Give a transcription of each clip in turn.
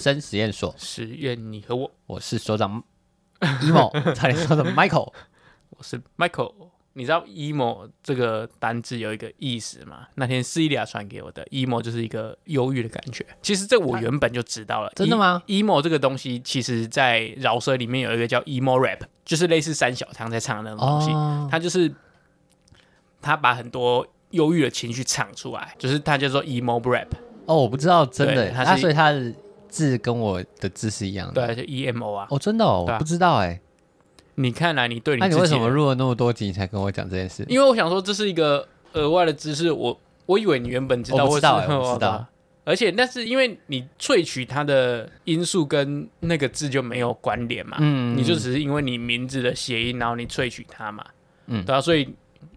生实验所，实验你和我，我是所长 emo，差点说成 Michael，我是 Michael。你知道 emo 这个单字有一个意思吗？那天 Celia 传给我的 emo 就是一个忧郁的感觉。其实这我原本就知道了。真的吗？emo 这个东西，其实在饶舌里面有一个叫 emo rap，就是类似三小汤在唱的那种东西。哦、他就是他把很多忧郁的情绪唱出来，就是他叫做 emo rap。哦，我不知道，真的，他、啊、所以他的字跟我的字是一样的。对，就 emo 啊。哦，真的哦，啊、我不知道哎。你看来你对你，那你为什么录了那么多集才跟我讲这件事？因为我想说这是一个额外的知识，我我以为你原本知道，我知道，我知道。而且，那是因为你萃取它的因素跟那个字就没有关联嘛，嗯，你就只是因为你名字的谐音，然后你萃取它嘛，嗯，对啊。所以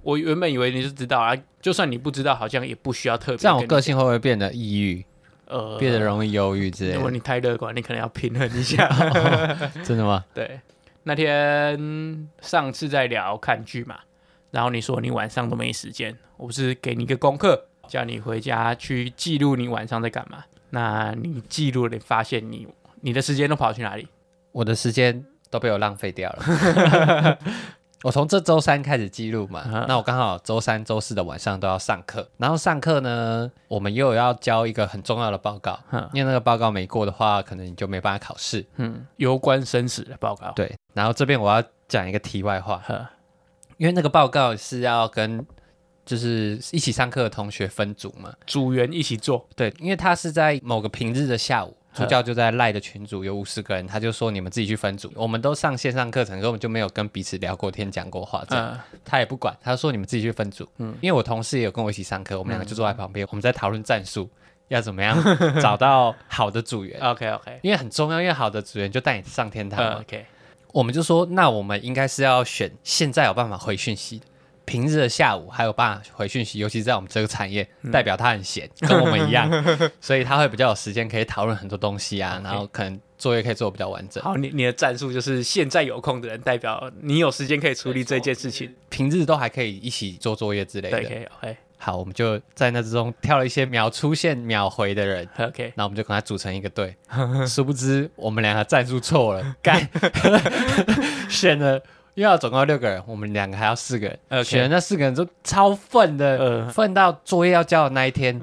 我原本以为你是知道啊，就算你不知道，好像也不需要特别。这样我个性会不会变得抑郁？呃，变得容易忧郁之类的？如果你太乐观，你可能要平衡一下。哦、真的吗？对。那天上次在聊看剧嘛，然后你说你晚上都没时间，我不是给你一个功课，叫你回家去记录你晚上在干嘛？那你记录了，你发现你你的时间都跑去哪里？我的时间都被我浪费掉了。我从这周三开始记录嘛，嗯、那我刚好周三、周四的晚上都要上课，然后上课呢，我们又要交一个很重要的报告，嗯、因为那个报告没过的话，可能你就没办法考试。嗯，攸关生死的报告。对，然后这边我要讲一个题外话，嗯、因为那个报告是要跟就是一起上课的同学分组嘛，组员一起做。对，因为他是在某个平日的下午。助教就在赖的群组有五十个人，他就说，你们自己去分组。我们都上线上课程，根本就没有跟彼此聊过天、讲过话，这样、嗯、他也不管。他说，你们自己去分组。嗯，因为我同事也有跟我一起上课，我们两个就坐在旁边，嗯、我们在讨论战术，要怎么样 找到好的组员。OK OK，因为很重要，因为好的组员就带你上天堂 OK，我们就说，那我们应该是要选现在有办法回讯息的。平日的下午还有办法回讯息，尤其在我们这个产业，嗯、代表他很闲，跟我们一样，所以他会比较有时间可以讨论很多东西啊，然后可能作业可以做得比较完整。好，你你的战术就是现在有空的人，代表你有时间可以处理这件事情，平日都还可以一起做作业之类的。对，OK，好，我们就在那之中挑了一些秒出现秒回的人，OK，那我们就跟他组成一个队。殊不知我们两个战术错了，干 选了。因为要总共六个人，我们两个还要四个人。Okay. 选的那四个人都超愤的，愤、呃、到作业要交的那一天，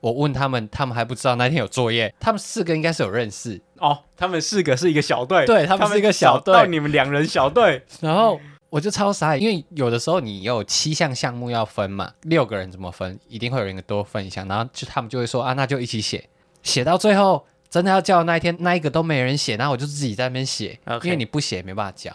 我问他们，他们还不知道那天有作业。他们四个应该是有认识哦，他们四个是一个小队，对，他们是一个小队，你们两人小队。然后我就超傻，因为有的时候你有七项项目要分嘛，六个人怎么分？一定会有人多分一项，然后就他们就会说啊，那就一起写，写到最后真的要交的那一天，那一个都没人写，然后我就自己在那边写，Okay. 因为你不写没办法交。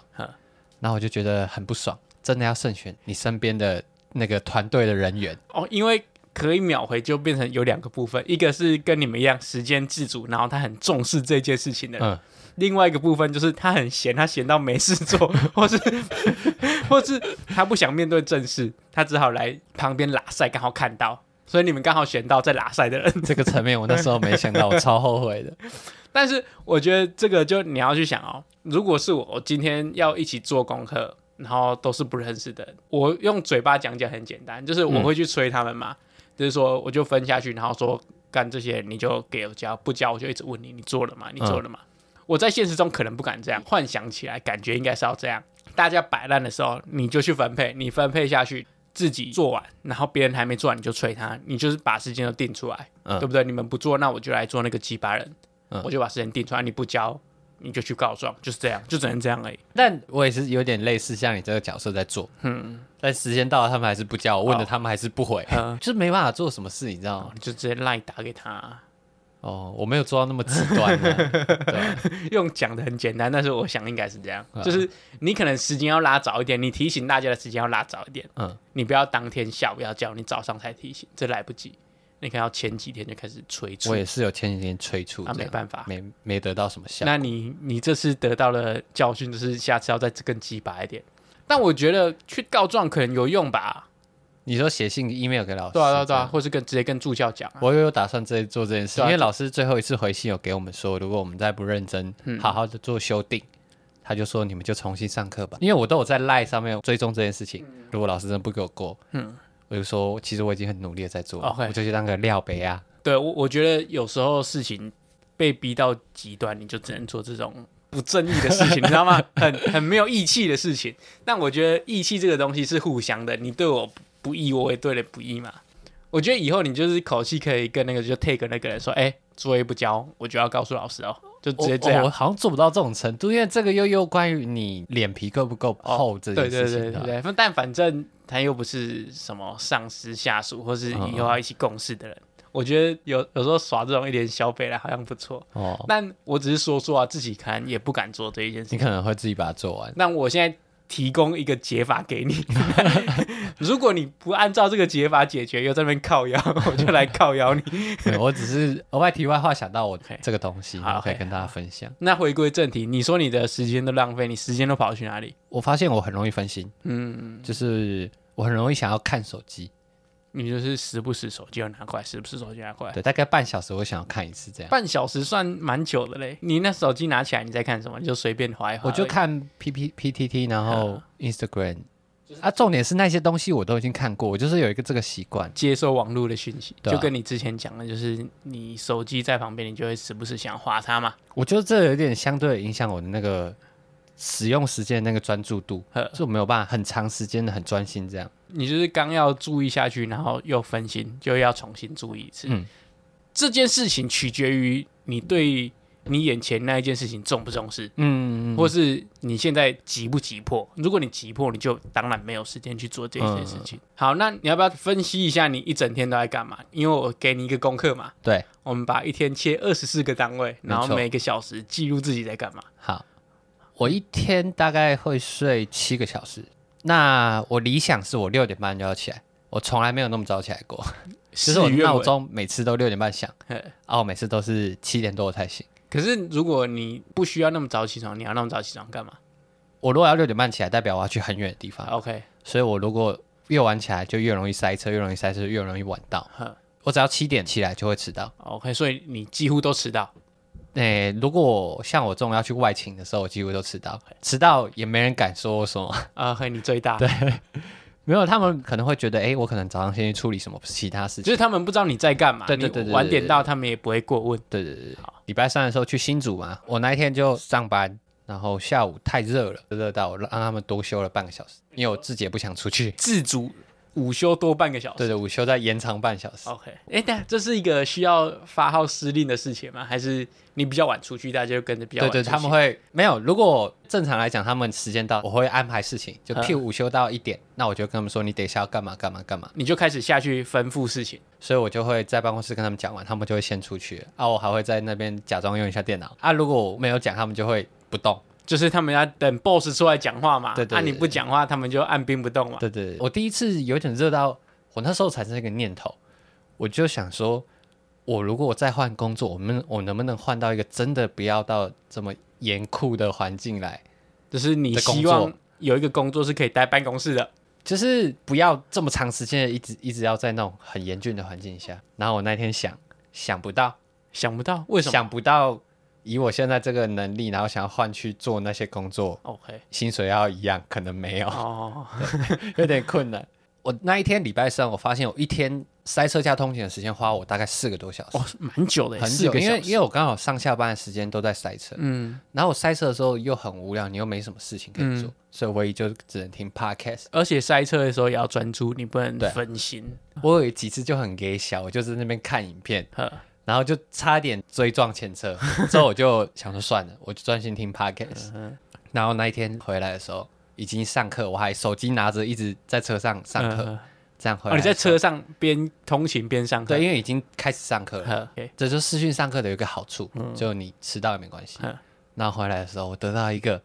然后我就觉得很不爽，真的要慎选你身边的那个团队的人员哦，因为可以秒回就变成有两个部分，一个是跟你们一样时间自主，然后他很重视这件事情的人；嗯、另外一个部分就是他很闲，他闲到没事做，或是或是他不想面对正事，他只好来旁边拉赛，刚好看到，所以你们刚好选到在拉赛的人。这个层面我那时候没想到，我超后悔的。但是我觉得这个就你要去想哦。如果是我，我今天要一起做功课，然后都是不认识的，我用嘴巴讲讲很简单，就是我会去催他们嘛，嗯、就是说我就分下去，然后说干这些你就给我交，不交我就一直问你，你做了吗？你做了吗？嗯、我在现实中可能不敢这样，幻想起来感觉应该是要这样。大家摆烂的时候，你就去分配，你分配下去自己做完，然后别人还没做完你就催他，你就是把时间都定出来，嗯、对不对？你们不做，那我就来做那个鸡巴人，嗯、我就把时间定出来，你不交。你就去告状，就是这样，就只能这样而已。但我也是有点类似像你这个角色在做，嗯，但时间到了，他们还是不叫我，问了他们还是不回，哦、就是没办法做什么事，你知道吗？就直接赖打给他。哦，我没有做到那么极端，对，用讲的很简单，但是我想应该是这样，嗯、就是你可能时间要拉早一点，你提醒大家的时间要拉早一点，嗯，你不要当天下午要叫，你早上才提醒，这来不及。你看，要前几天就开始催促，我也是有前几天催促，啊，没办法，没没得到什么效。那你你这次得到了教训，就是下次要再更鸡巴一点。但我觉得去告状可能有用吧？你说写信 email 给老师，对啊对啊对啊，或是跟直接跟助教讲，啊。我也有打算这做这件事，因为老师最后一次回信有给我们说，如果我们再不认真，好好的做修订，嗯、他就说你们就重新上课吧。因为我都有在 Line 上面追踪这件事情，如果老师真的不给我过，嗯。我就说，其实我已经很努力的在做，Okay. 我就去当个料杯啊。对，我我觉得有时候事情被逼到极端，你就只能做这种不正义的事情，你知道吗？很很没有义气的事情。但我觉得义气这个东西是互相的，你对我不义，我也对你不义嘛。我觉得以后你就是口气可以跟那个就 take 那个人说，哎、欸，作业不交，我就要告诉老师哦，就直接这样。我，我好像做不到这种程度，因为这个又又关于你脸皮够不够厚这件事情。对对对对，但反正他又不是什么上司下属，或是以后要一起共事的人。嗯、我觉得有有时候耍这种一点小北来好像不错。哦。但我只是说说啊，自己可能也不敢做这一件事情。你可能会自己把它做完。那我现在。提供一个解法给你，如果你不按照这个解法解决，又在那边靠腰，我就来靠腰你。我只是额外题外话想到我这个东西，好可以跟大家分享。那回归正题，你说你的时间都浪费，你时间都跑去哪里？我发现我很容易分心，嗯，就是我很容易想要看手机。你就是时不时手机要拿过来，时不时手机拿过来。对，大概半小时我想要看一次这样。半小时算蛮久的嘞。你那手机拿起来，你在看什么？你就随便划一划。我就看 P P P T T，然后 Instagram。啊，重点是那些东西我都已经看过，我就是有一个这个习惯，接收网络的讯息。就跟你之前讲的，就是你手机在旁边，你就会时不时想划它嘛。我觉得这有点相对影响我的那个。使用时间那个专注度，就没有办法很长时间的很专心这样。你就是刚要注意下去，然后又分心，就要重新注意一次。嗯，这件事情取决于你对你眼前那一件事情重不重视，嗯，或是你现在急不急迫。如果你急迫，你就当然没有时间去做这件事情。嗯。好，那你要不要分析一下你一整天都在干嘛？因为我给你一个功课嘛。对，我们把一天切二十四个单位，然后每个小时记录自己在干嘛。好。我一天大概会睡七个小时，那我理想是我六点半就要起来，我从来没有那么早起来过，就是我闹钟每次都六点半响，然后我每次都是七点多才醒。可是如果你不需要那么早起床，你要那么早起床干嘛？我如果要六点半起来，代表我要去很远的地方。OK，所以我如果越晚起来，就越容易塞车，越容易塞车，越容易晚到。我只要七点起来就会迟到。OK，所以你几乎都迟到。诶、欸，如果像我这种要去外勤的时候，我几乎都迟到，迟到也没人敢说什么啊，和你最大。对，没有，他们可能会觉得，诶、欸，我可能早上先去处理什么其他事情，就是他们不知道你在干嘛。对对对，对，晚点到，他们也不会过问。对对对，好，礼拜三的时候去新竹嘛，我那一天就上班，然后下午太热了，热到我让他们多休了半个小时，因为我自己也不想出去，自主。午休多半个小时，对对，午休再延长半小时。OK，哎、欸，但这是一个需要发号施令的事情吗？还是你比较晚出去，大家就跟着比较晚？对对，他们会没有。如果正常来讲，他们时间到，我会安排事情，就譬如午休到一点，那我就跟他们说，你等一下要干嘛干嘛干嘛，你就开始下去吩咐事情。所以我就会在办公室跟他们讲完，他们就会先出去啊，我还会在那边假装用一下电脑啊。如果我没有讲，他们就会不动。就是他们要等 boss 出来讲话嘛，对对，对，对，按、啊、你不讲话，他们就按兵不动嘛。对对，对，我第一次有点热到。我那时候产生一个念头，我就想说，我如果我再换工作，我们我能不能换到一个真的不要到这么严酷的环境来？就是你希望有一个工作是可以待办公室的，就是不要这么长时间的一直一直要在那种很严峻的环境下。然后我那天想，想不到，想不到，为什么想不到？以我现在这个能力，然后想要换去做那些工作，OK，薪水要一样，可能没有，哦，有点困难。我那一天礼拜三，我发现我一天塞车加通勤的时间花我大概四个多小时，哦，蛮久的，很久，因为因为我刚好上下班的时间都在塞车，嗯，然后我塞车的时候又很无聊，你又没什么事情可以做，嗯、所以我也就只能听 podcast，而且塞车的时候也要专注，你不能分心。我有几次就很给小，我就在那边看影片，然后就差点追撞前车，之后我就想说算了，我就专心听 podcast，然后那一天回来的时候。已经上课，我还手机拿着，一直在车上上课，嗯，这样回来。哦，你在车上边通勤边上课？对，因为已经开始上课了。Okay. 这就是视讯上课的一个好处，嗯，就你迟到也没关系。那回来的时候，我得到一个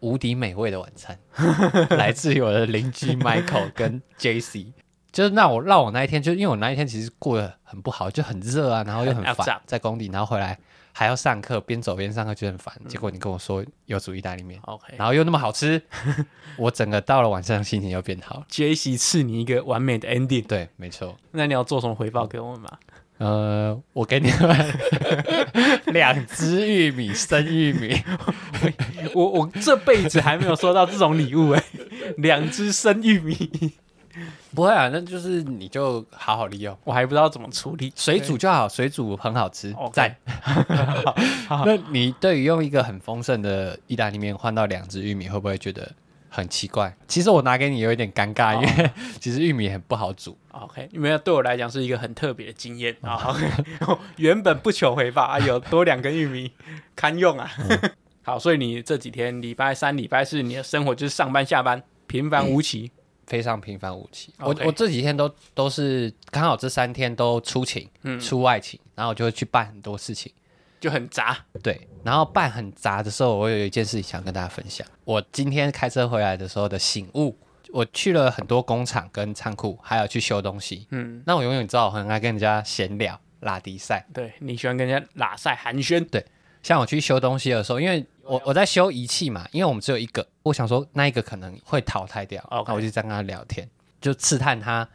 无敌美味的晚餐，来自于我的邻居 Michael 跟 JC。就是那我让我那一天，就因为我那一天其实过得很不好，就很热啊，然后又很烦，在工地，然后回来。还要上课，边走边上课就很烦。结果你跟我说有煮意大利面，OK，然后又那么好吃，我整个到了晚上心情又变好。JC 赐你一个完美的 ending，对，没错。那你要做什么回报给我们吗？呃，我给你们 两只玉米，生玉米。我我这辈子还没有收到这种礼物哎，两只生玉米。不会啊，那就是你就好好利用，我还不知道怎么处理，水煮就好，水煮很好吃。赞 那你对于用一个很丰盛的意大利面换到两只玉米，会不会觉得很奇怪？其实我拿给你有一点尴尬，因为 其实玉米很不好煮。OK，因为对我来讲是一个很特别的经验啊。OK，原本不求回报，有多两根玉米堪用啊。好，所以你这几天礼拜三、礼拜四，你的生活就是上班下班，平凡无奇。非常平凡无奇。我我这几天都都是刚好这三天都出勤，嗯，出外勤，然后我就会去办很多事情，就很杂。对，然后办很杂的时候，我有一件事情想跟大家分享。我今天开车回来的时候的醒悟，我去了很多工厂跟仓库，还有去修东西。嗯，那我永远知道我很爱跟人家闲聊、拉迪赛。对，你喜欢跟人家拉赛寒暄。对，像我去修东西的时候，因为我我在修仪器嘛，因为我们只有一个。我想说那一个可能会淘汰掉，Okay. 那我就在跟他聊天，就刺探他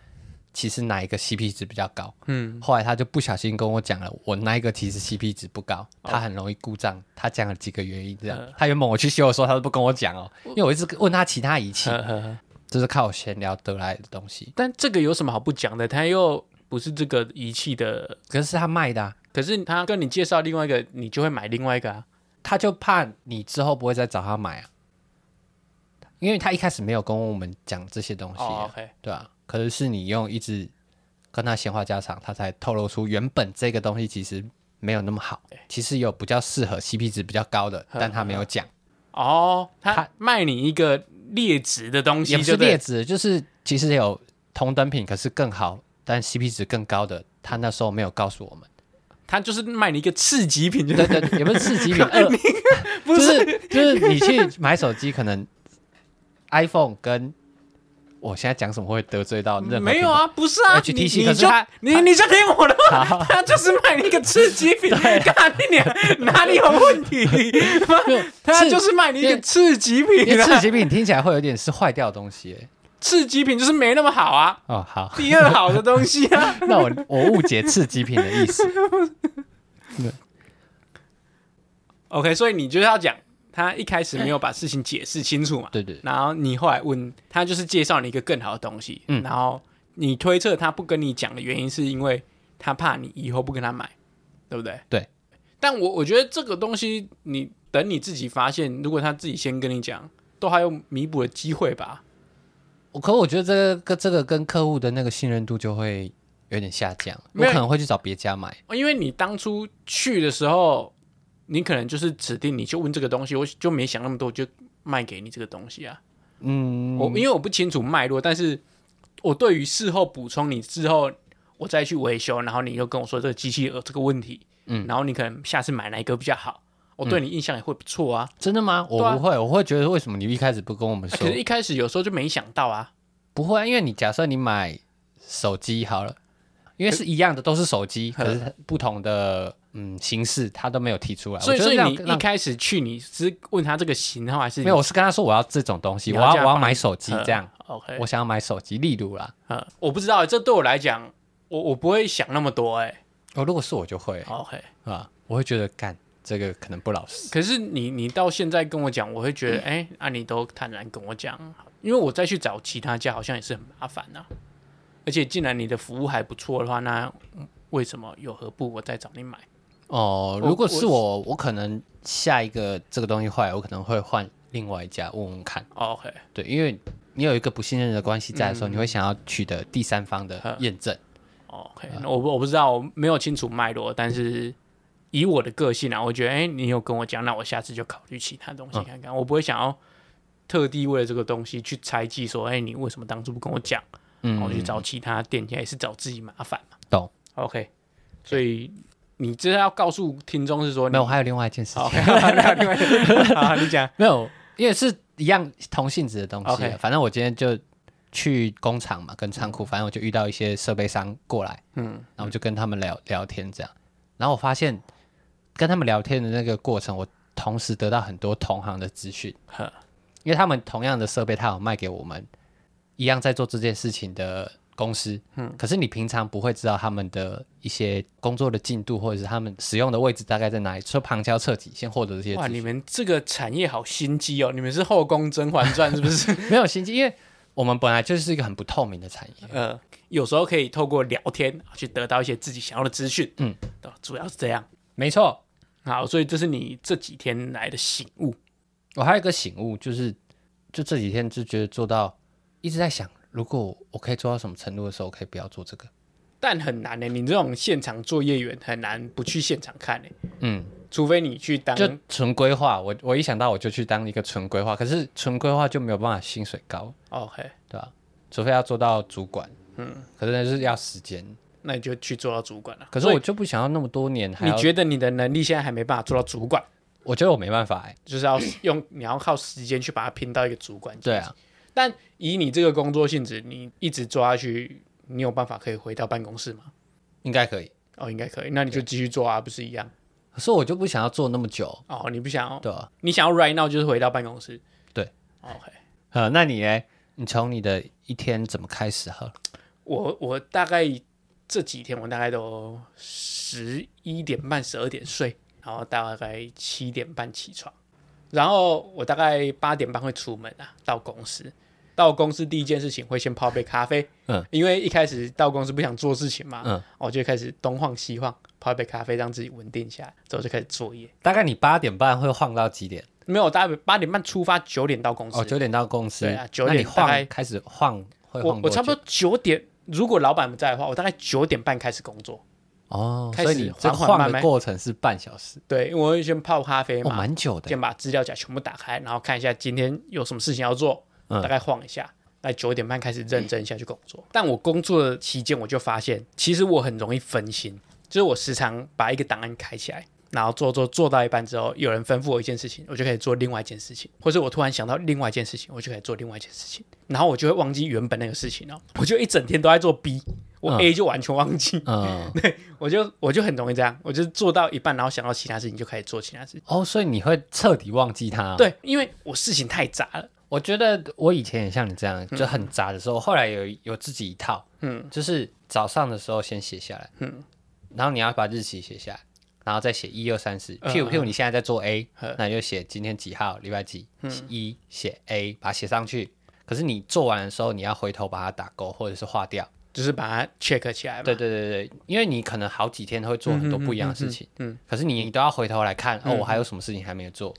其实哪一个 CP 值比较高。嗯，后来他就不小心跟我讲了，我那一个其实 CP 值不高，他很容易故障。他讲了几个原因，这样。他原本我去修的时候，他都不跟我讲哦，因为我一直问他其他仪器，这是靠我闲聊得来的东西。但这个有什么好不讲的？他又不是这个仪器的，可是他卖的啊。可是他跟你介绍另外一个，你就会买另外一个啊。他就怕你之后不会再找他买啊。因为他一开始没有跟我们讲这些东西，oh. 对啊，可是是你用一直跟他闲话家常，他才透露出原本这个东西其实没有那么好，其实有比较适合 CP 值比较高的，但他没有讲。哦，他卖你一个劣质的东西，也不是劣质，就是其实有同等品，可是更好，但 CP 值更高的，他那时候没有告诉我们。他就是卖你一个次级品，对对，也不是次级品，不是，就是你去买手机可能。iPhone 跟我现在讲什么会得罪到任何？没有啊，不是啊，HTC，你就你你就听我的话，他就是卖你一个次级品，干你哪里有问题？他就是卖你一个次级品，次级品听起来会有点是坏掉的东西，哎，次级品就是没那么好啊。哦，好，第二好的东西啊。那我我误解次级品的意思。OK，所以你就是要讲。他一开始没有把事情解释清楚嘛？对对。然后你后来问他，就是介绍你一个更好的东西。嗯。然后你推测他不跟你讲的原因，是因为他怕你以后不跟他买，对不对？对。但我我觉得这个东西，你等你自己发现，如果他自己先跟你讲，都还有弥补的机会吧。我可我觉得这个跟这个跟客户的那个信任度就会有点下降，我可能会去找别家买，因为你当初去的时候。你可能就是指定你就问这个东西，我就没想那么多，就卖给你这个东西啊。嗯，我因为我不清楚脉络，但是我对于事后补充你之后，我再去维修，然后你又跟我说这个机器有这个问题，嗯，然后你可能下次买哪一个比较好，我对你印象也会不错啊。真的吗？我不会，我会觉得为什么你一开始不跟我们说？可是一开始有时候就没想到啊。不会啊，因为你假设你买手机好了，因为是一样的，都是手机，可是不同的。嗯，形式他都没有提出来，所以所以你一开始去，你是问他这个型号还是？没有，我是跟他说我要这种东西，我要我要买手机这样。OK，我想要买手机，例如啦，嗯，我不知道，这对我来讲，我我不会想那么多，哎，哦，如果是我就会，OK，啊，我会觉得干这个可能不老实。可是你你到现在跟我讲，我会觉得，哎，啊，你都坦然跟我讲，因为我再去找其他家，好像也是很麻烦呐。而且既然你的服务还不错的话，那为什么有何不我再找你买？哦，如果是我，我，我可能下一个这个东西坏，我可能会换另外一家问问看。Oh, OK，对，因为你有一个不信任的关系在的时候，嗯、你会想要取得第三方的验证。OK，我我不知道，我没有清楚脉络，但是以我的个性啊，我觉得，哎、欸，你有跟我讲，那我下次就考虑其他东西看看。嗯、我不会想要特地为了这个东西去猜忌，说，哎、欸，你为什么当初不跟我讲？嗯，然后去找其他店家，也是找自己麻烦嘛。懂？OK，所以。你这要告诉听众是说没有，还有另外一件事情。Okay, 另外一件事好，你讲 没有，因为是一样同性质的东西。Okay. 反正我今天就去工厂嘛，跟仓库，反正我就遇到一些设备商过来，嗯，然后我就跟他们聊聊天这样。然后我发现跟他们聊天的那个过程，我同时得到很多同行的资讯。呵因为他们同样的设备，他有卖给我们一样在做这件事情的。公司，嗯，可是你平常不会知道他们的一些工作的进度，或者是他们使用的位置大概在哪里，说旁敲侧击先获得这些。哇，你们这个产业好心机哦！你们是后宫甄嬛传是不是？没有心机，因为我们本来就是一个很不透明的产业。呃，有时候可以透过聊天去得到一些自己想要的资讯。嗯，主要是这样。没错。好，所以这是你这几天来的醒悟。我还有一个醒悟，就是就这几天就觉得做到一直在想，如果我可以做到什么程度的时候，我可以不要做这个。但很难呢，你这种现场作业员很难不去现场看呢。嗯。除非你去当就纯规划，我我一想到我就去当一个纯规划，可是纯规划就没有办法薪水高，OK，对吧？除非要做到主管，嗯，可是那是要时间，那你就去做到主管了。可是我就不想要那么多年，你觉得你的能力现在还没办法做到主管？我觉得我没办法，哎，就是要用你要靠时间去把它拼到一个主管。对啊，但以你这个工作性质，你一直做下去，你有办法可以回到办公室吗？应该可以，哦，应该可以，那你就继续做啊，不是一样？可是我就不想要做那么久哦，你不想要？对啊，你想要 right now 就是回到办公室。对，OK。呃，那你呢？你从你的一天怎么开始哈？我我大概这几天我大概都十一点半、十二点睡，然后大概七点半起床，然后我大概八点半会出门啊，到公司。到公司第一件事情会先泡杯咖啡，嗯，因为一开始到公司不想做事情嘛，嗯，我就开始东晃西晃，泡一杯咖啡让自己稳定下来，之后就开始作业。大概你八点半会晃到几点？没有，大概八点半出发，九点到公司。哦，九点到公司。对啊，九点晃开始晃，会晃。我我差不多九点，如果老板不在的话，我大概九点半开始工作。哦，所以你这晃的过程是半小时。对，因为我会先泡咖啡嘛，蛮久的。先把资料夹全部打开，然后看一下今天有什么事情要做。大概晃一下，在九点半开始认真下去工作。但我工作的期间，我就发现，其实我很容易分心，就是我时常把一个档案开起来，然后做做做到一半之后，有人吩咐我一件事情，我就可以做另外一件事情，或者我突然想到另外一件事情，我就可以做另外一件事情，然后我就会忘记原本那个事情哦，我就一整天都在做 B，我 A 就完全忘记。嗯，对，我就我就很容易这样，我就做到一半，然后想到其他事情就开始做其他事情。哦，所以你会彻底忘记它？对，因为我事情太杂了。我觉得我以前也像你这样，就很杂的时候，嗯、后来有有自己一套，嗯，就是早上的时候先写下来，嗯，然后你要把日期写下来，然后再写一二三四，譬如譬如你现在在做 A，、嗯、那你就写今天几号，礼拜几，一写、嗯、A，把它写上去。可是你做完的时候，你要回头把它打勾或者是划掉，就是把它 check 起来嘛。对对对对，因为你可能好几天会做很多不一样的事情，嗯，可是你你都要回头来看，哦，我还有什么事情还没有做。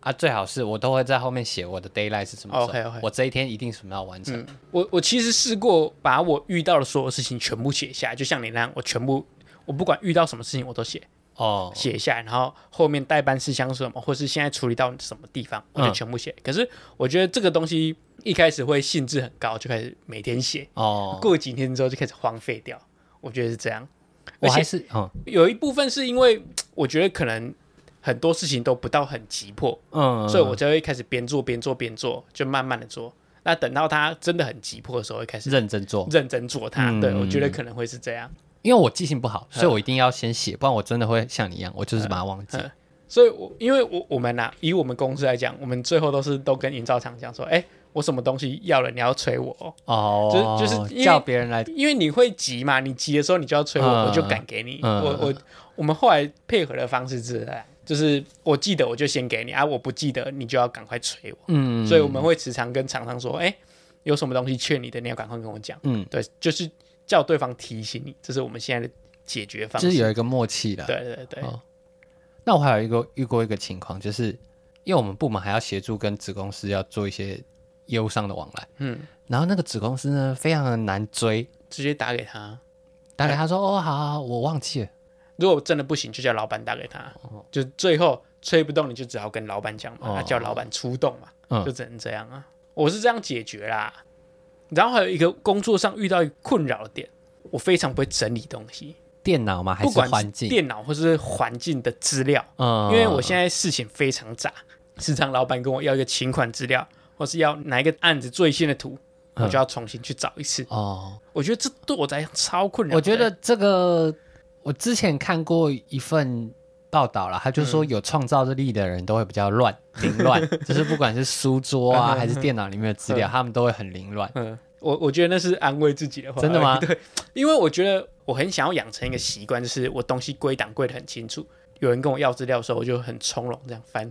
啊，最好是我都会在后面写我的 deadline 是什么时候，okay, okay. 我这一天一定什么要完成。嗯、我我其实试过把我遇到的所有事情全部写下来，就像你那样，我全部我不管遇到什么事情我都写哦，写下来，然后后面代办事项是什么，或是现在处理到什么地方，我就全部写。嗯、可是我觉得这个东西一开始会兴致很高，就开始每天写哦，过几天之后就开始荒废掉。我觉得是这样，我还是嗯，有一部分是因为我觉得可能。很多事情都不到很急迫，嗯，所以我就会开始边做边做边做，就慢慢的做。那等到它真的很急迫的时候，会开始认真做，认真做它。对，我觉得可能会是这样，因为我记性不好，所以我一定要先写，不然我真的会像你一样，我就是把它忘记。所以，我因为我我们呐，以我们公司来讲，我们最后都是都跟营造厂讲说，哎，我什么东西要了，你要催我哦，就就是叫别人来，因为你会急嘛，你急的时候你就要催我，我就敢给你。我我我们后来配合的方式是。就是我记得我就先给你啊，我不记得你就要赶快催我。嗯，所以我们会时常跟厂商说，哎、欸，有什么东西缺你的，你要赶快跟我讲。嗯，对，就是叫对方提醒你，这是我们现在的解决方式。就是有一个默契的。对对对。哦，那我还有一个遇过一个情况，就是因为我们部门还要协助跟子公司要做一些业务上的往来。嗯，然后那个子公司呢，非常的难追，直接打给他，打给他说，哦，好好好，我忘记了。如果真的不行，就叫老板打给他，哦、就最后催不动，你就只好跟老板讲嘛，哦、叫老板出动嘛，嗯、就只能这样啊。我是这样解决啦。然后还有一个工作上遇到一个困扰的点，我非常不会整理东西，电脑吗？还是环境？电脑或是环境的资料，嗯、因为我现在事情非常杂，时常老板跟我要一个请款资料，或是要哪一个案子最新的图，嗯、我就要重新去找一次。哦，我觉得这对我来讲超困扰。我觉得这个。我之前看过一份报道了，他就说有创造力的人都会比较乱、凌乱，就是不管是书桌啊还是电脑里面的资料，他们都会很凌乱。嗯，我我觉得那是安慰自己的话。真的吗？对，因为我觉得我很想要养成一个习惯，就是我东西归档归的很清楚。有人跟我要资料的时候，我就很从容这样翻，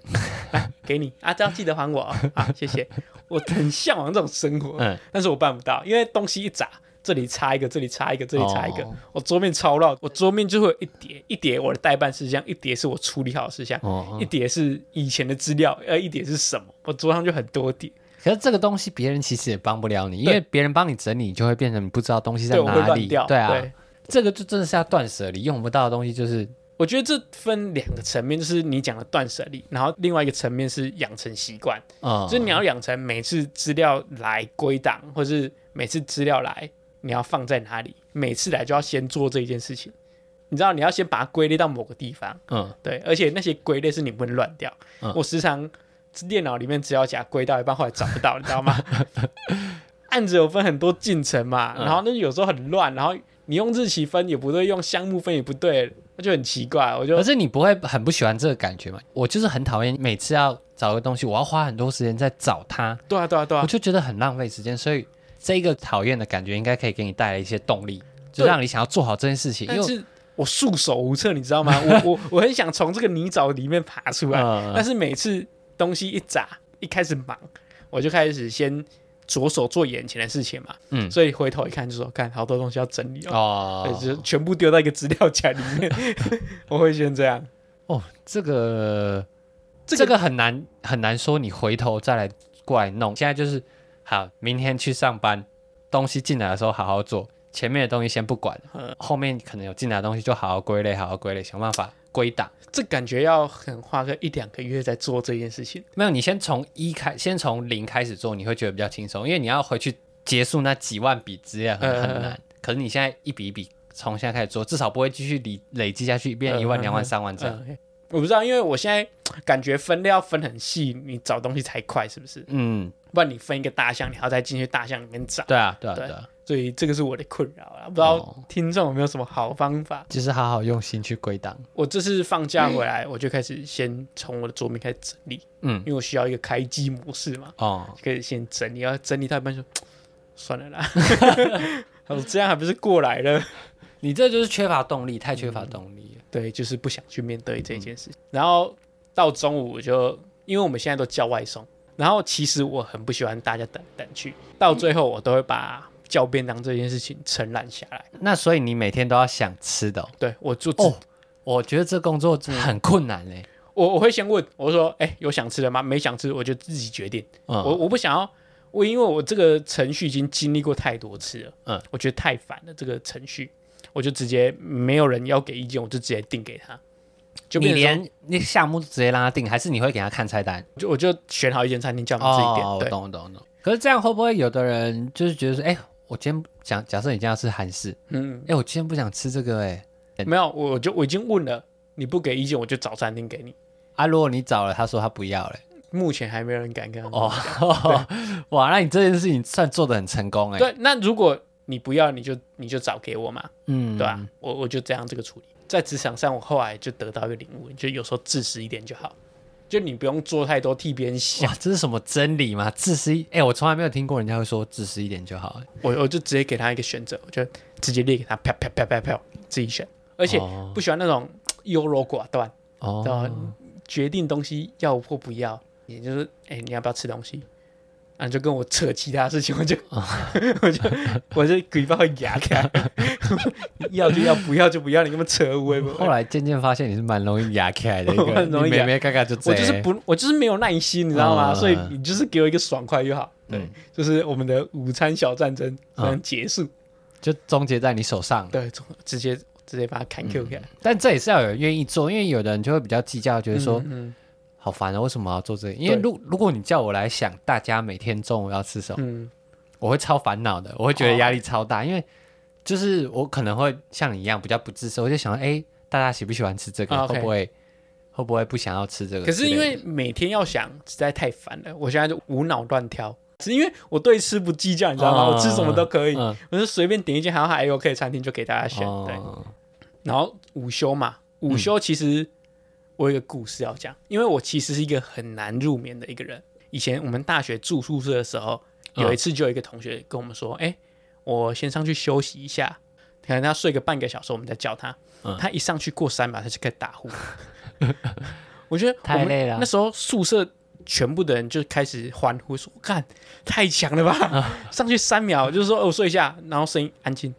来 给你啊，这要记得还我谢谢。我很向往这种生活，嗯，但是我办不到，因为东西一砸，这里插一个，这里插一个，这里插一个，哦、我桌面超乱，我桌面就会有一叠一叠我的待办事项，一叠是我处理好的事项，哦、一叠是以前的资料，呃，一叠是什么？我桌上就很多叠。可是这个东西别人其实也帮不了你，因为别人帮你整理，你就会变成你不知道东西在哪里。对，对啊，对这个就真的是要断舍离，用不到的东西就是。我觉得这分两个层面，就是你讲的断舍离，然后另外一个层面是养成习惯，嗯，就是你要养成每次资料来归档，或是每次资料来你要放在哪里，每次来就要先做这一件事情。你知道你要先把它归类到某个地方，嗯，对，而且那些归类是你不能乱掉。嗯、我时常电脑里面只要夹归到一半，后来找不到，你知道吗？案子有分很多进程嘛，然后那有时候很乱，然后你用日期分也不对，用项目分也不对。那就很奇怪，我就可是你不会很不喜欢这个感觉嘛？我就是很讨厌每次要找个东西，我要花很多时间在找它。对啊，对啊，对啊，我就觉得很浪费时间。所以这个讨厌的感觉应该可以给你带来一些动力，就让你想要做好这件事情。但是我束手无策，你知道吗？我 我我很想从这个泥沼里面爬出来，嗯、但是每次东西一砸，一开始忙，我就开始先。着手做眼前的事情嘛，嗯，所以回头一看就说，看好多东西要整理哦，哦就全部丢到一个资料夹里面，我会先这样。哦，这个这个很难很难说，你回头再来过来弄。现在就是好，明天去上班，东西进来的时候好好做，前面的东西先不管，嗯、后面可能有进来的东西就好好归类，好好归类，想办法归档。这感觉要很花个一两个月在做这件事情。没有，你先从一开，先从零开始做，你会觉得比较轻松，因为你要回去结束那几万笔资料很很难。呃、可是你现在一笔一笔从现在开始做，至少不会继续累累积下去，变一万、两万、三万这样。我不知道，因为我现在感觉分类要分很细，你找东西才快，是不是？嗯。不然你分一个大象，你还要再进去大象里面找。对啊，对啊，对啊。所以这个是我的困扰啊，不知道听众有没有什么好方法？就是好好用心去归档。我这次放假回来，我就开始先从我的桌面开始整理，嗯，因为我需要一个开机模式嘛，哦，可以先整理，要整理到一半说算了啦，我这样还不是过来了？你这就是缺乏动力，太缺乏动力，嗯，对，就是不想去面对这件事。嗯，然后到中午我就，因为我们现在都叫外送，然后其实我很不喜欢大家等等去，到最后我都会把。叫便当这件事情承揽下来，那所以你每天都要想吃的。哦，对，我就哦，我觉得这工作很困难嘞。我我会先问，我说，哎，有想吃的吗？没想吃，我就自己决定。嗯、我我不想要，我因为我这个程序已经经历过太多次了，嗯，我觉得太烦了。这个程序，我就直接没有人要给意见，我就直接定给他。就你连那项目直接让他定，还是你会给他看菜单？就我就选好一间餐厅叫你自己点。哦，懂懂懂。可是这样会不会有的人就是觉得说，哎？我今天讲，假设你今天要吃韩式，嗯，哎、欸，我今天不想吃这个、欸，哎，没有，我就我已经问了，你不给意见，我就找餐厅给你。啊，如果你找了，他说他不要嘞，目前还没有人敢跟他哦，哇，那你这件事情算做的很成功哎、欸。对，那如果你不要，你就你就找给我嘛，嗯，对吧、啊？我我就这样这个处理，在职场上，我后来就得到一个领悟，就有时候自私一点就好。就你不用做太多替别人想，哇，这是什么真理吗？自私一，哎、欸，我从来没有听过人家会说自私一点就好。我我就直接给他一个选择，我就直接列给他，啪啪啪啪啪，自己选。而且不喜欢那种优柔寡断，哦，决定东西要或不要，也就是，哎、欸，你要不要吃东西？啊，就跟我扯其他事情，我就，哦、我就，我就嘴巴会牙开，要就要，不要就不要，你那么扯我。后来渐渐发现你是蛮容易牙开的一个，很容易牙开开就这。我就是不，我就是没有耐心，你知道吗？哦、所以你就是给我一个爽快就好。对，嗯、就是我们的午餐小战争能结束，就终结在你手上。对，直接直接把它砍 Q 开、嗯。但这也是要有人愿意做，因为有的人就会比较计较，觉得说。嗯嗯好烦啊！为什么要做这个？因为如如果你叫我来想大家每天中午要吃什么，嗯、我会超烦恼的，我会觉得压力超大。哦、因为就是我可能会像你一样比较不自私，我就想说，哎，大家喜不喜欢吃这个？哦、会不会会不会不想要吃这个？可是因为每天要想实在太烦了，我现在就无脑乱挑。是因为我对吃不计较，你知道吗？哦、我吃什么都可以，嗯、我就随便点一间好像还 OK 的餐厅就给大家选。哦、对，然后午休嘛，午休其实、嗯。我有一个故事要讲，因为我其实是一个很难入眠的一个人。以前我们大学住宿舍的时候，有一次就有一个同学跟我们说：“哎、嗯，我先上去休息一下，可能他睡个半个小时，我们再叫他。嗯”他一上去过三秒，他就开始打呼。我觉得我太累了那时候宿舍全部的人就开始欢呼说：“看，太强了吧！”上去三秒就是说：“哦，我睡一下。”然后声音安静，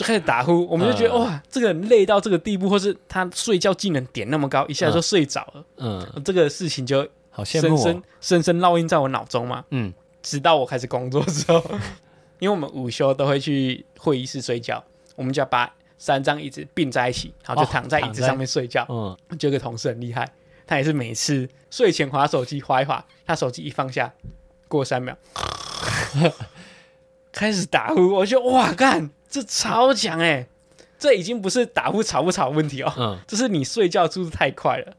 就开始打呼。我们就觉得、嗯、哇，这个人累到这个地步，或是他睡觉技能点那么高，一下就睡着了。嗯，这个事情就好羡慕、哦，深深深深烙印在我脑中嘛。嗯，直到我开始工作之后，因为我们午休都会去会议室睡觉，我们就要把三张椅子并在一起，然后就躺在椅子上面睡觉。嗯，就有个同事很厉害，他也是每次睡前划手机划一划，他手机一放下，过三秒 开始打呼。我就哇，干这超强哎！这已经不是打呼吵不吵问题哦，嗯，这是你睡觉速度太快了。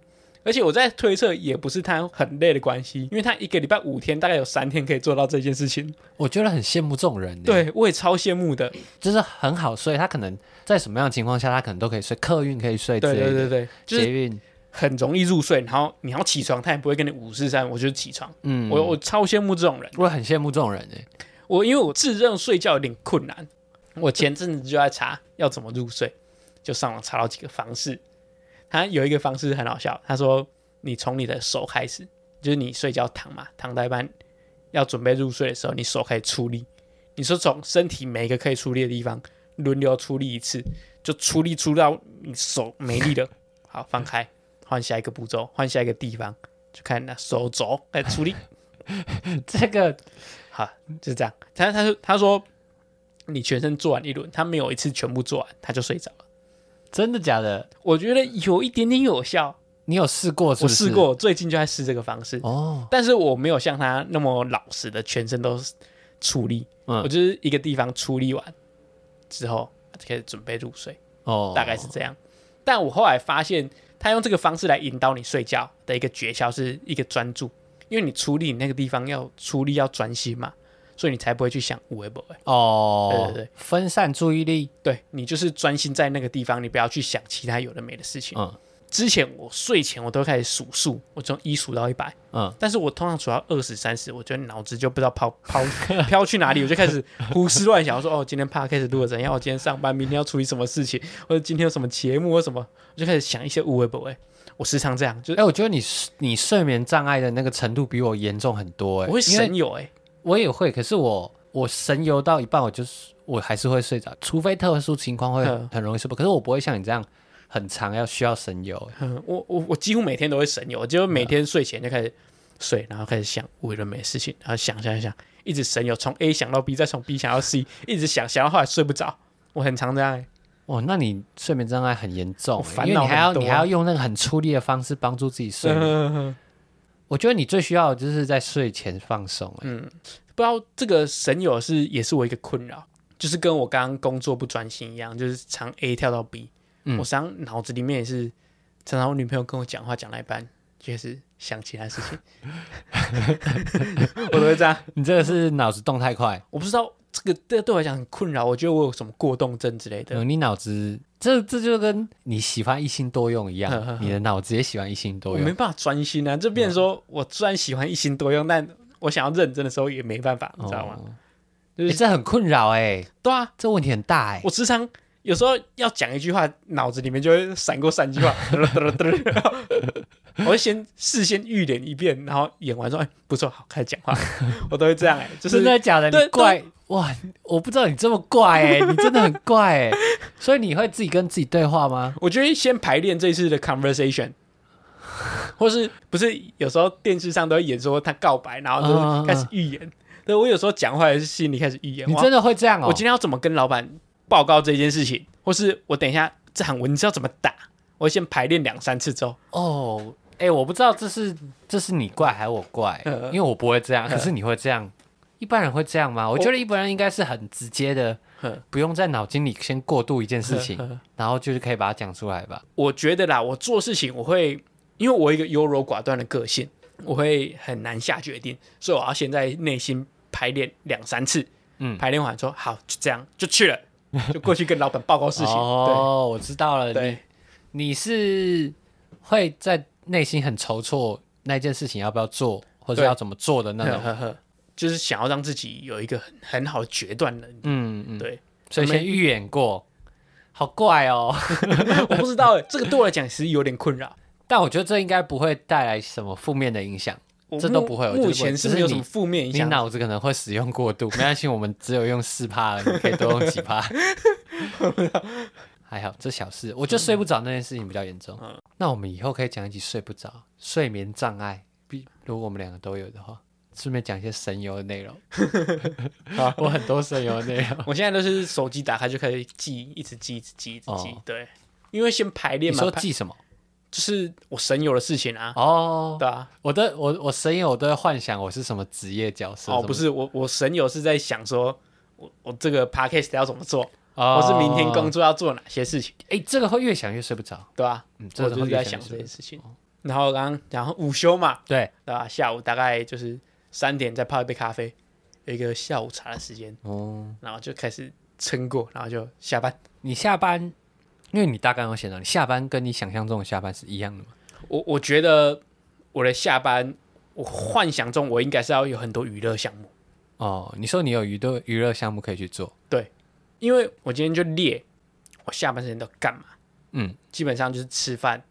而且我在推测，也不是他很累的关系，因为他一个礼拜五天，大概有三天可以做到这件事情。我觉得很羡慕这种人。对，我也超羡慕的，就是很好睡。他可能在什么样的情况下，他可能都可以睡，客运可以睡，对对对对，就是捷运很容易入睡。然后你要起床，他也不会跟你五四三，我就起床。嗯，我我超羡慕这种人，我很羡慕这种人诶。我因为我自认睡觉有点困难，我前阵子就在查要怎么入睡，就上网查到几个方式。他有一个方式很好笑，他说。你从你的手开始，就是你睡觉躺嘛，躺到一半要准备入睡的时候，你手开始出力。你说从身体每一个可以出力的地方轮流出力一次，就出力出到你手没力了，好放开，换下一个步骤，换下一个地方，就看那手肘来出力。这个好就是这样。他他说他说你全身做完一轮，他没有一次全部做完，他就睡着了。真的假的？我觉得有一点点有效。你有试过是不是？我试过，最近就在试这个方式哦。但是我没有像他那么老实的全身都出力，嗯，我就是一个地方处理完之后就开始准备入睡哦，大概是这样。但我后来发现，他用这个方式来引导你睡觉的一个诀窍是一个专注，因为你出力，你那个地方要出力要专心嘛，所以你才不会去想无为不为哦。对对对，分散注意力，对你就是专心在那个地方，你不要去想其他有的没的事情，嗯。之前我睡前我都开始数数，我从一数到一百，嗯，但是我通常数到二十三十，我觉得脑子就不知道抛抛 飘去哪里，我就开始胡思乱想，我说哦，今天 Podcast 开始录了怎样？我今天上班，明天要处理什么事情，或者今天有什么节目或什么，我就开始想一些无为不为。我时常这样，就哎、欸，我觉得你你睡眠障碍的那个程度比我严重很多，哎，我会神游，哎，我也会，可是我我神游到一半，我就是我还是会睡着，除非特殊情况会很容易睡不，可是我不会像你这样。很长，要需要神游。嗯，我我我几乎每天都会神游，就每天睡前就开始睡，然后开始想为了没事情，然后想想想，一直神游，从 A 想到 B，再从 B 想到 C，一直想想到后来睡不着。我很常这样。哦，那你睡眠障碍很严重，因为你还要你还要用那个很出力的方式帮助自己睡眠。嗯。我觉得你最需要的就是在睡前放松。嗯，不知道这个神游是也是我一个困扰，就是跟我刚刚工作不专心一样，就是从 A 跳到 B。嗯、我常脑子里面也是，常常我女朋友跟我讲话讲到一半，就是想其他事情，我都会这样。你这个是脑子动太快，我不知道这个对对我来讲很困扰。我觉得我有什么过动症之类的。嗯、你脑子这这就跟你喜欢一心多用一样，呵呵呵你的脑子也喜欢一心多用。我没办法专心啊，这变成说我虽然喜欢一心多用，但我想要认真的时候也没办法，你知道吗？哦就是欸、这很困扰哎、欸。对啊，这问题很大哎、欸。我时常。有时候要讲一句话，脑子里面就会闪过三句话，我会先事先预演一遍，然后演完之后，哎，不错，好，开始讲话。我都会这样、欸，哎，就是真的假的？你怪哇！我不知道你这么怪、欸，哎，你真的很怪、欸，哎。所以你会自己跟自己对话吗？我觉得先排练这次的 conversation，或是不是有时候电视上都会演说他告白，然后就开始预演。对，我有时候讲话也是心里开始预言。你真的会这样哦？我今天要怎么跟老板？报告这件事情，或是我等一下这行文你知道怎么打？我先排练两三次之后。哦，哎，我不知道这是这是你怪还是我怪，因为我不会这样，可是你会这样。一般人会这样吗？我觉得一般人应该是很直接的，不用在脑筋里先过渡一件事情，然后就是可以把它讲出来吧。我觉得啦，我做事情我会，因为我一个优柔寡断的个性，我会很难下决定，所以我要先在内心排练两三次。嗯，排练完说好，就这样就去了。就过去跟老板报告事情。哦，我知道了。对，你，你是会在内心很筹措那件事情要不要做，或者要怎么做的那种。就是想要让自己有一个很很好的决断能力。嗯嗯，对。所以先预演过，好怪哦，我不知道哎，这个对我来讲其实有点困扰。但我觉得这应该不会带来什么负面的影响，这都不会。目前是没有什么负面影响，你脑子可能会使用过度，没关系，我们只有用四趴，你可以多用几趴。还好，这小事。我觉得睡不着那件事情比较严重。嗯，那我们以后可以讲一集睡不着、睡眠障碍，比如果我们两个都有的话，顺便讲一些神游的内容。好，我很多神游的内容。我现在都是手机打开就可以记，一直记，一直记，一直记。哦、对，因为先排练嘛。你说记什么？就是我神游的事情啊。哦，对啊，我的我我神游我都在幻想我是什么职业角色。哦，不是，我我神游是在想说我我这个 podcast 要怎么做。我、oh, 是明天工作要做哪些事情？哎、欸，这个会越想越睡不着，对吧、啊？嗯，这个、就是在想这件事情。然后刚刚然后午休嘛，对，对吧？下午大概就是三点再泡一杯咖啡，有一个下午茶的时间。哦，然后就开始撑过，然后就下班。你下班，因为你大概有写到，你下班跟你想象中的下班是一样的吗？我我觉得我的下班，我幻想中我应该是要有很多娱乐项目。哦，你说你有娱乐娱乐项目可以去做？对。因为我今天就列我下半时间都干嘛，嗯，基本上就是吃饭，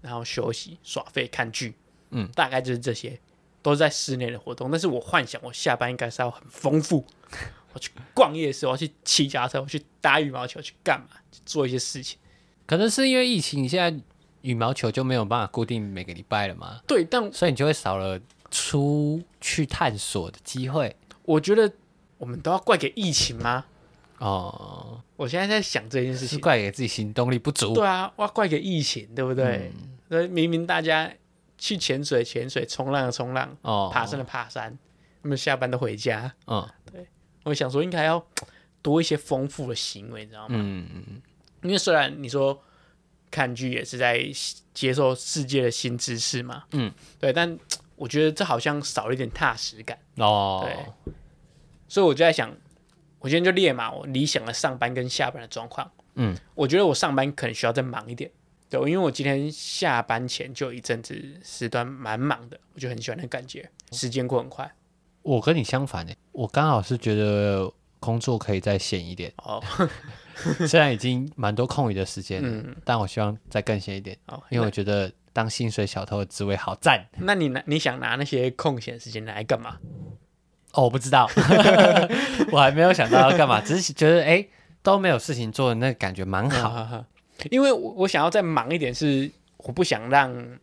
然后休息、耍废、看剧，嗯，大概就是这些，都是在室内的活动。但是我幻想我下班应该是要很丰富，我去逛夜市，我要去骑脚踏车，我去打羽毛球，去干嘛，去做一些事情。可能是因为疫情，现在羽毛球就没有办法固定每个礼拜了嘛？对，但所以你就会少了出去探索的机会。我觉得我们都要怪给疫情吗？哦，我现在在想这件事情，是怪给自己行动力不足。对啊，哇，怪给疫情，对不对？那、嗯、明明大家去潜水潜水，冲浪的冲浪，哦，爬山的爬山，那么下班都回家。嗯，对，我想说应该要多一些丰富的行为，你知道吗？嗯嗯嗯。因为虽然你说看剧也是在接受世界的新知识嘛，嗯，对，但我觉得这好像少了一点踏实感。哦，对，所以我就在想。我今天就列嘛，我理想的上班跟下班的状况。嗯，我觉得我上班可能需要再忙一点，对，因为我今天下班前就有一阵子时段蛮忙的，我就很喜欢那感觉，时间过很快。我跟你相反呢，我刚好是觉得工作可以再闲一点。哦，虽然已经蛮多空余的时间，嗯，但我希望再更闲一点。哦，因为我觉得当薪水小偷的滋味好赞。那你拿你想拿那些空闲时间来干嘛？哦，我不知道，我还没有想到要干嘛，只是觉得哎、欸，都没有事情做的那个感觉蛮好。嗯、因为我我想要再忙一点，是我不想让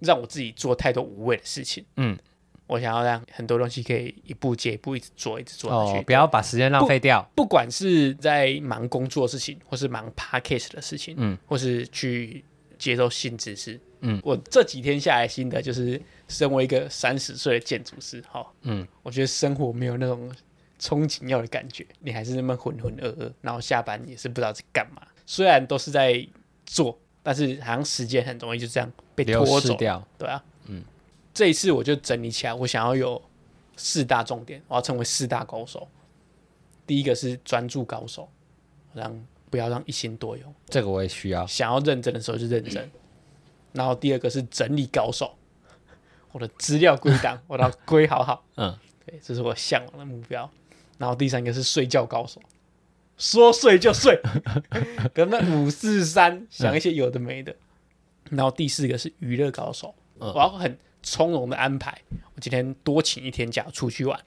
让我自己做太多无谓的事情。嗯，我想要让很多东西可以一步接一步，一直做，一直做下去。哦，不要把时间浪费掉不。不管是在忙工作的事情，或是忙 p a c k a g e 的事情，嗯，或是去接受新知识，嗯，我这几天下来心得就是。身为一个三十岁的建筑师，哈，嗯，我觉得生活没有那种憧憬要的感觉，你还是那么浑浑噩噩，然后下班也是不知道在干嘛。虽然都是在做，但是好像时间很容易就这样被拖走掉。对啊，嗯，这一次我就整理起来，我想要有四大重点，我要成为四大高手。第一个是专注高手，让不要让一心多用，这个我也需要。想要认真的时候就认真。嗯、然后第二个是整理高手。我的资料归档，我都要归好好。嗯，对，这是我向往的目标。然后第三个是睡觉高手，说睡就睡，跟那五四三想一些有的没的。嗯、然后第四个是娱乐高手，嗯、我要很从容的安排。我今天多请一天假出去玩，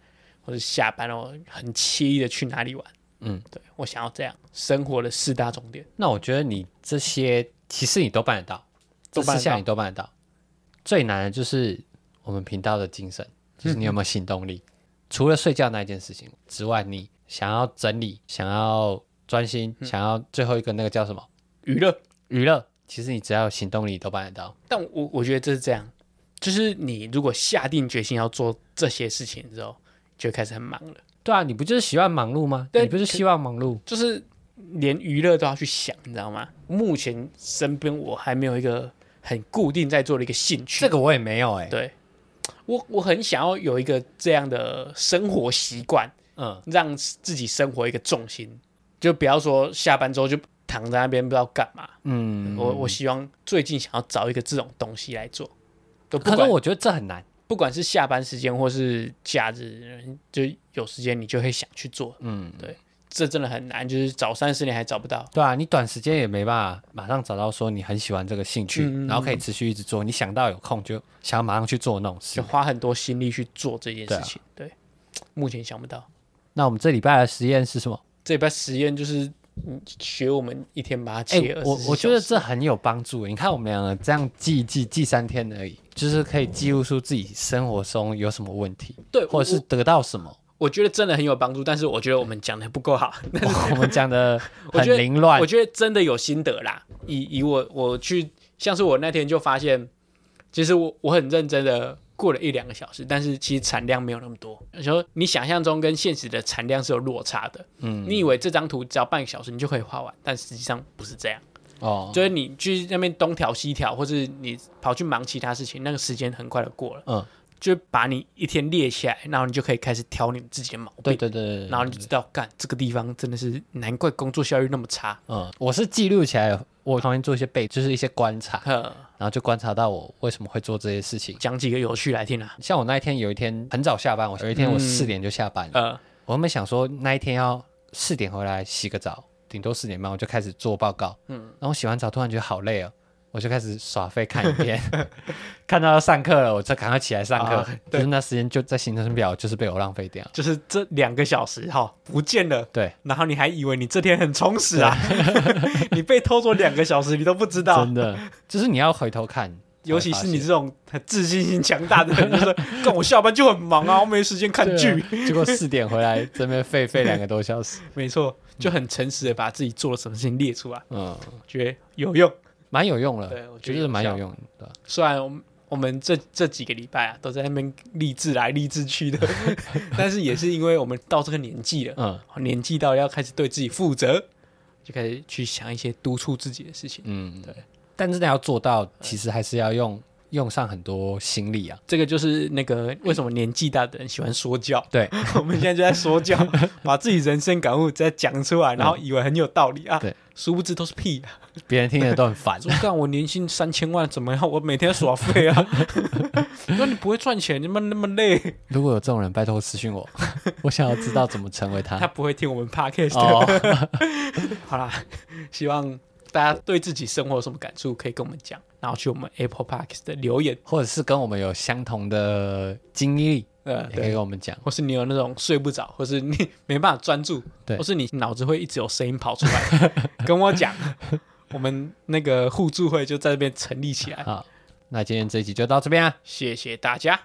或者下班了很惬意的去哪里玩。嗯，对，我想要这样生活的四大重点。那我觉得你这些其实你都办得到，这四项你都办得到。最难的就是。我们频道的精神就是你有没有行动力？嗯、除了睡觉那一件事情之外，你想要整理、想要专心、嗯、想要最后一个那个叫什么？娱乐，娱乐。其实你只要有行动力都办得到。但我我觉得这是这样，就是你如果下定决心要做这些事情之后，就开始很忙了。对啊，你不就是喜欢忙碌吗？对，你不是希望忙碌，就是连娱乐都要去想，你知道吗？目前身边我还没有一个很固定在做的一个兴趣，这个我也没有哎、欸。对。我我很想要有一个这样的生活习惯，嗯，让自己生活一个重心，就不要说下班之后就躺在那边不知道干嘛，嗯，我我希望最近想要找一个这种东西来做，都不可是我觉得这很难，不管是下班时间或是假日，就有时间你就会想去做，嗯，对，这真的很难，就是找三十年还找不到。对啊，你短时间也没办法马上找到说你很喜欢这个兴趣，嗯嗯嗯。然后可以持续一直做。你想到有空就想要马上去做那种事。就，花很多心力去做这件事情。对，目前想不到。那我们这礼拜的实验是什么？这礼拜实验就是学我们一天把它切。我我觉得这很有帮助。你看我们两个这样记一记记三天而已，就是可以记录出自己生活中有什么问题，对，或者是得到什么。我觉得真的很有帮助，但是我觉得我们讲的不够好。我们讲的 很凌乱。我觉得真的有心得啦。以以我我去，像是我那天就发现，其实我我很认真的过了一两个小时，但是其实产量没有那么多。有时候你想象中跟现实的产量是有落差的。嗯，你以为这张图只要半个小时你就可以画完，但实际上不是这样。哦，就是你去那边东调西调，或是你跑去忙其他事情，那个时间很快的过了。嗯。就把你一天列下来，然后你就可以开始挑你自己的毛病。对对对，对，然后你就知道，干这个地方真的是难怪工作效率那么差。嗯，我是记录起来，我旁边做一些背，就是一些观察，嗯、然后就观察到我为什么会做这些事情。讲几个有趣来听啊，像我那一天有一天很早下班，我有一天我四点就下班了。嗯，呃、我原本想说那一天要四点回来洗个澡，顶多四点半我就开始做报告。嗯，然后我洗完澡突然觉得好累哦。我就开始耍废看影片，看到要上课了，我就赶快起来上课。啊、就是那时间就在行程表，就是被我浪费掉。就是这两个小时哈不见了。对，然后你还以为你这天很充实啊？你被偷走两个小时，你都不知道。真的，就是你要回头看，尤其是你这种很自信心强大的人，就是跟我下班就很忙啊，我没时间看剧。啊、结果四点回来，这边废废两个多小时。没错，就很诚实的把自己做了什么事情列出来。嗯，觉得有用。蛮有用的，对，我觉得是蛮有用的。虽然我们我们这这几个礼拜啊，都在那边励志来励志去的，但是也是因为我们到这个年纪了，嗯，年纪到要开始对自己负责，就开始去想一些督促自己的事情。嗯，对。但是要做到，其实还是要用用上很多心力啊。这个就是那个为什么年纪大的人喜欢说教。对，我们现在就在说教，把自己人生感悟再讲出来，然后以为很有道理啊。对。殊不知都是屁，别人听了都很烦。说干我年薪三千万怎么样？我每天耍废啊！那你不会赚钱，你们那么累。如果有这种人，拜托私信我，我想要知道怎么成为他。他不会听我们 podcast 的。Oh. 好啦，希望大家对自己生活有什么感触，可以跟我们讲，然后去我们 Apple Podcast 的留言，或者是跟我们有相同的经历。呃，可以跟我们讲，或是你有那种睡不着，或是你没办法专注，对，或是你脑子会一直有声音跑出来，跟我讲，我们那个互助会就在这边成立起来。好，那今天这一集就到这边啊，谢谢大家。